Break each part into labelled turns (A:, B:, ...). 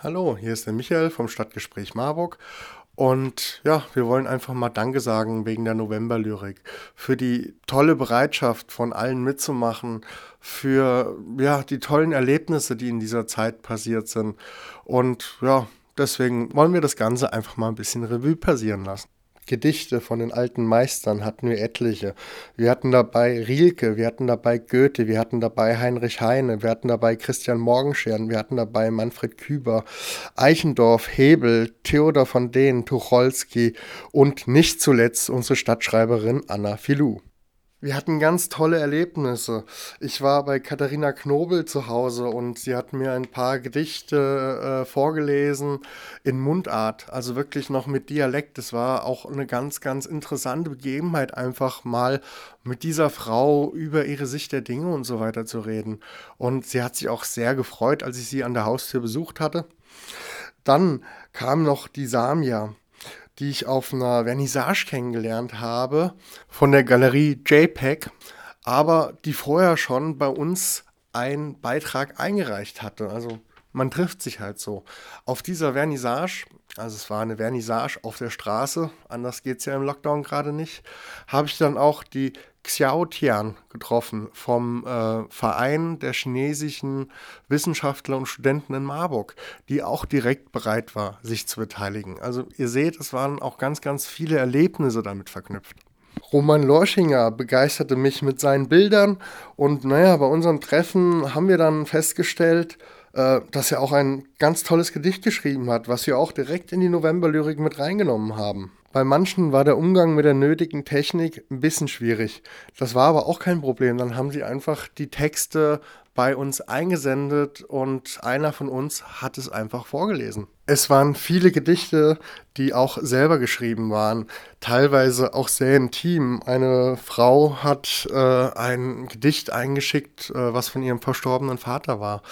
A: Hallo, hier ist der Michael vom Stadtgespräch Marburg. Und ja, wir wollen einfach mal Danke sagen wegen der Novemberlyrik. Für die tolle Bereitschaft von allen mitzumachen, für ja, die tollen Erlebnisse, die in dieser Zeit passiert sind. Und ja, deswegen wollen wir das Ganze einfach mal ein bisschen Revue passieren lassen. Gedichte von den alten Meistern hatten wir etliche. Wir hatten dabei Rilke, wir hatten dabei Goethe, wir hatten dabei Heinrich Heine, wir hatten dabei Christian Morgenstern, wir hatten dabei Manfred Küber, Eichendorff, Hebel, Theodor von Dehn, Tucholsky und nicht zuletzt unsere Stadtschreiberin Anna Filou. Wir hatten ganz tolle Erlebnisse. Ich war bei Katharina Knobel zu Hause und sie hat mir ein paar Gedichte äh, vorgelesen in Mundart, also wirklich noch mit Dialekt. Es war auch eine ganz, ganz interessante Begebenheit, einfach mal mit dieser Frau über ihre Sicht der Dinge und so weiter zu reden. Und sie hat sich auch sehr gefreut, als ich sie an der Haustür besucht hatte. Dann kam noch die Samia die ich auf einer Vernissage kennengelernt habe von der Galerie JPEG, aber die vorher schon bei uns einen Beitrag eingereicht hatte. Also man trifft sich halt so. Auf dieser Vernissage, also es war eine Vernissage auf der Straße, anders geht es ja im Lockdown gerade nicht, habe ich dann auch die Xiao Tian getroffen vom äh, Verein der chinesischen Wissenschaftler und Studenten in Marburg, die auch direkt bereit war, sich zu beteiligen. Also ihr seht, es waren auch ganz, ganz viele Erlebnisse damit verknüpft. Roman Lorschinger begeisterte mich mit seinen Bildern und naja, bei unserem Treffen haben wir dann festgestellt, äh, dass er auch ein ganz tolles Gedicht geschrieben hat, was wir auch direkt in die Novemberlyrik mit reingenommen haben. Bei manchen war der Umgang mit der nötigen Technik ein bisschen schwierig. Das war aber auch kein Problem. Dann haben sie einfach die Texte bei uns eingesendet und einer von uns hat es einfach vorgelesen. Es waren viele Gedichte, die auch selber geschrieben waren, teilweise auch sehr intim. Eine Frau hat äh, ein Gedicht eingeschickt, äh, was von ihrem verstorbenen Vater war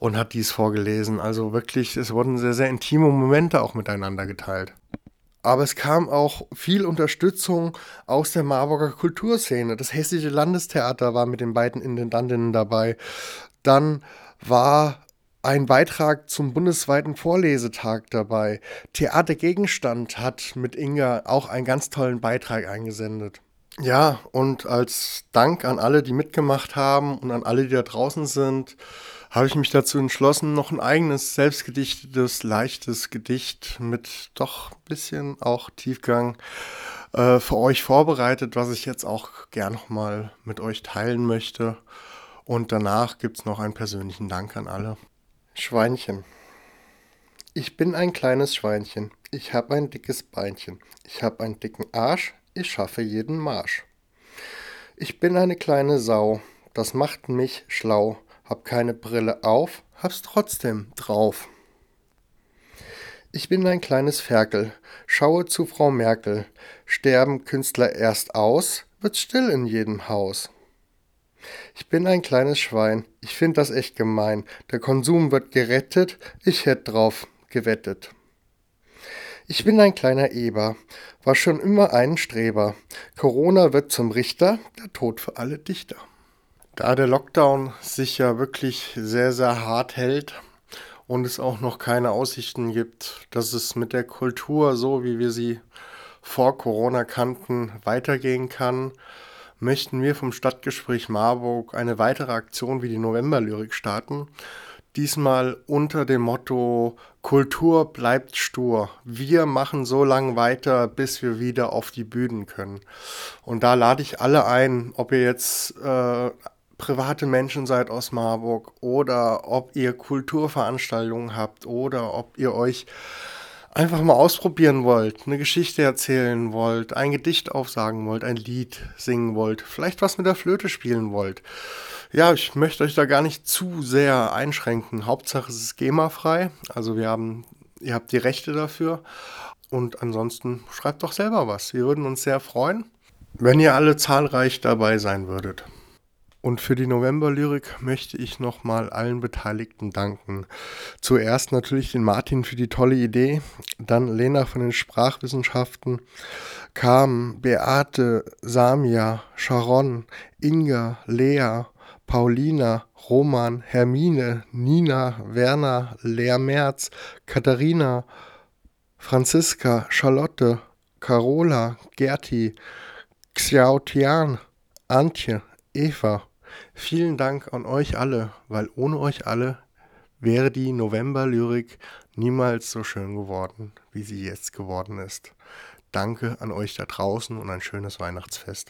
A: und hat dies vorgelesen. Also wirklich, es wurden sehr, sehr intime Momente auch miteinander geteilt. Aber es kam auch viel Unterstützung aus der Marburger Kulturszene. Das Hessische Landestheater war mit den beiden Intendantinnen dabei. Dann war ein Beitrag zum bundesweiten Vorlesetag dabei. Theater Gegenstand hat mit Inga auch einen ganz tollen Beitrag eingesendet. Ja, und als Dank an alle, die mitgemacht haben und an alle, die da draußen sind, habe ich mich dazu entschlossen, noch ein eigenes selbstgedichtetes, leichtes Gedicht mit doch ein bisschen auch Tiefgang äh, für euch vorbereitet, was ich jetzt auch gern nochmal mit euch teilen möchte. Und danach gibt es noch einen persönlichen Dank an alle. Schweinchen. Ich bin ein kleines Schweinchen. Ich habe ein dickes Beinchen. Ich habe einen dicken Arsch. Ich schaffe jeden Marsch. Ich bin eine kleine Sau. Das macht mich schlau hab keine Brille auf, hab's trotzdem drauf. Ich bin ein kleines Ferkel, schaue zu Frau Merkel, sterben Künstler erst aus, wird's still in jedem Haus. Ich bin ein kleines Schwein, ich find das echt gemein, der Konsum wird gerettet, ich hätt drauf gewettet. Ich bin ein kleiner Eber, war schon immer ein Streber, Corona wird zum Richter, der Tod für alle Dichter. Da der Lockdown sich ja wirklich sehr, sehr hart hält und es auch noch keine Aussichten gibt, dass es mit der Kultur, so wie wir sie vor Corona kannten, weitergehen kann, möchten wir vom Stadtgespräch Marburg eine weitere Aktion wie die Novemberlyrik starten. Diesmal unter dem Motto Kultur bleibt stur. Wir machen so lange weiter, bis wir wieder auf die Bühnen können. Und da lade ich alle ein, ob ihr jetzt äh, private Menschen seid aus Marburg oder ob ihr Kulturveranstaltungen habt oder ob ihr euch einfach mal ausprobieren wollt, eine Geschichte erzählen wollt, ein Gedicht aufsagen wollt, ein Lied singen wollt, vielleicht was mit der Flöte spielen wollt. Ja, ich möchte euch da gar nicht zu sehr einschränken. Hauptsache es ist GEMA-frei, also wir haben, ihr habt die Rechte dafür. Und ansonsten schreibt doch selber was. Wir würden uns sehr freuen, wenn ihr alle zahlreich dabei sein würdet. Und für die Novemberlyrik möchte ich nochmal allen Beteiligten danken. Zuerst natürlich den Martin für die tolle Idee, dann Lena von den Sprachwissenschaften, Carmen, Beate, Samia, Sharon, Inga, Lea, Paulina, Roman, Hermine, Nina, Werner, Lea Merz, Katharina, Franziska, Charlotte, Carola, Gerti, Xiaotian, Antje, Eva. Vielen Dank an euch alle, weil ohne euch alle wäre die Novemberlyrik niemals so schön geworden, wie sie jetzt geworden ist. Danke an euch da draußen und ein schönes Weihnachtsfest.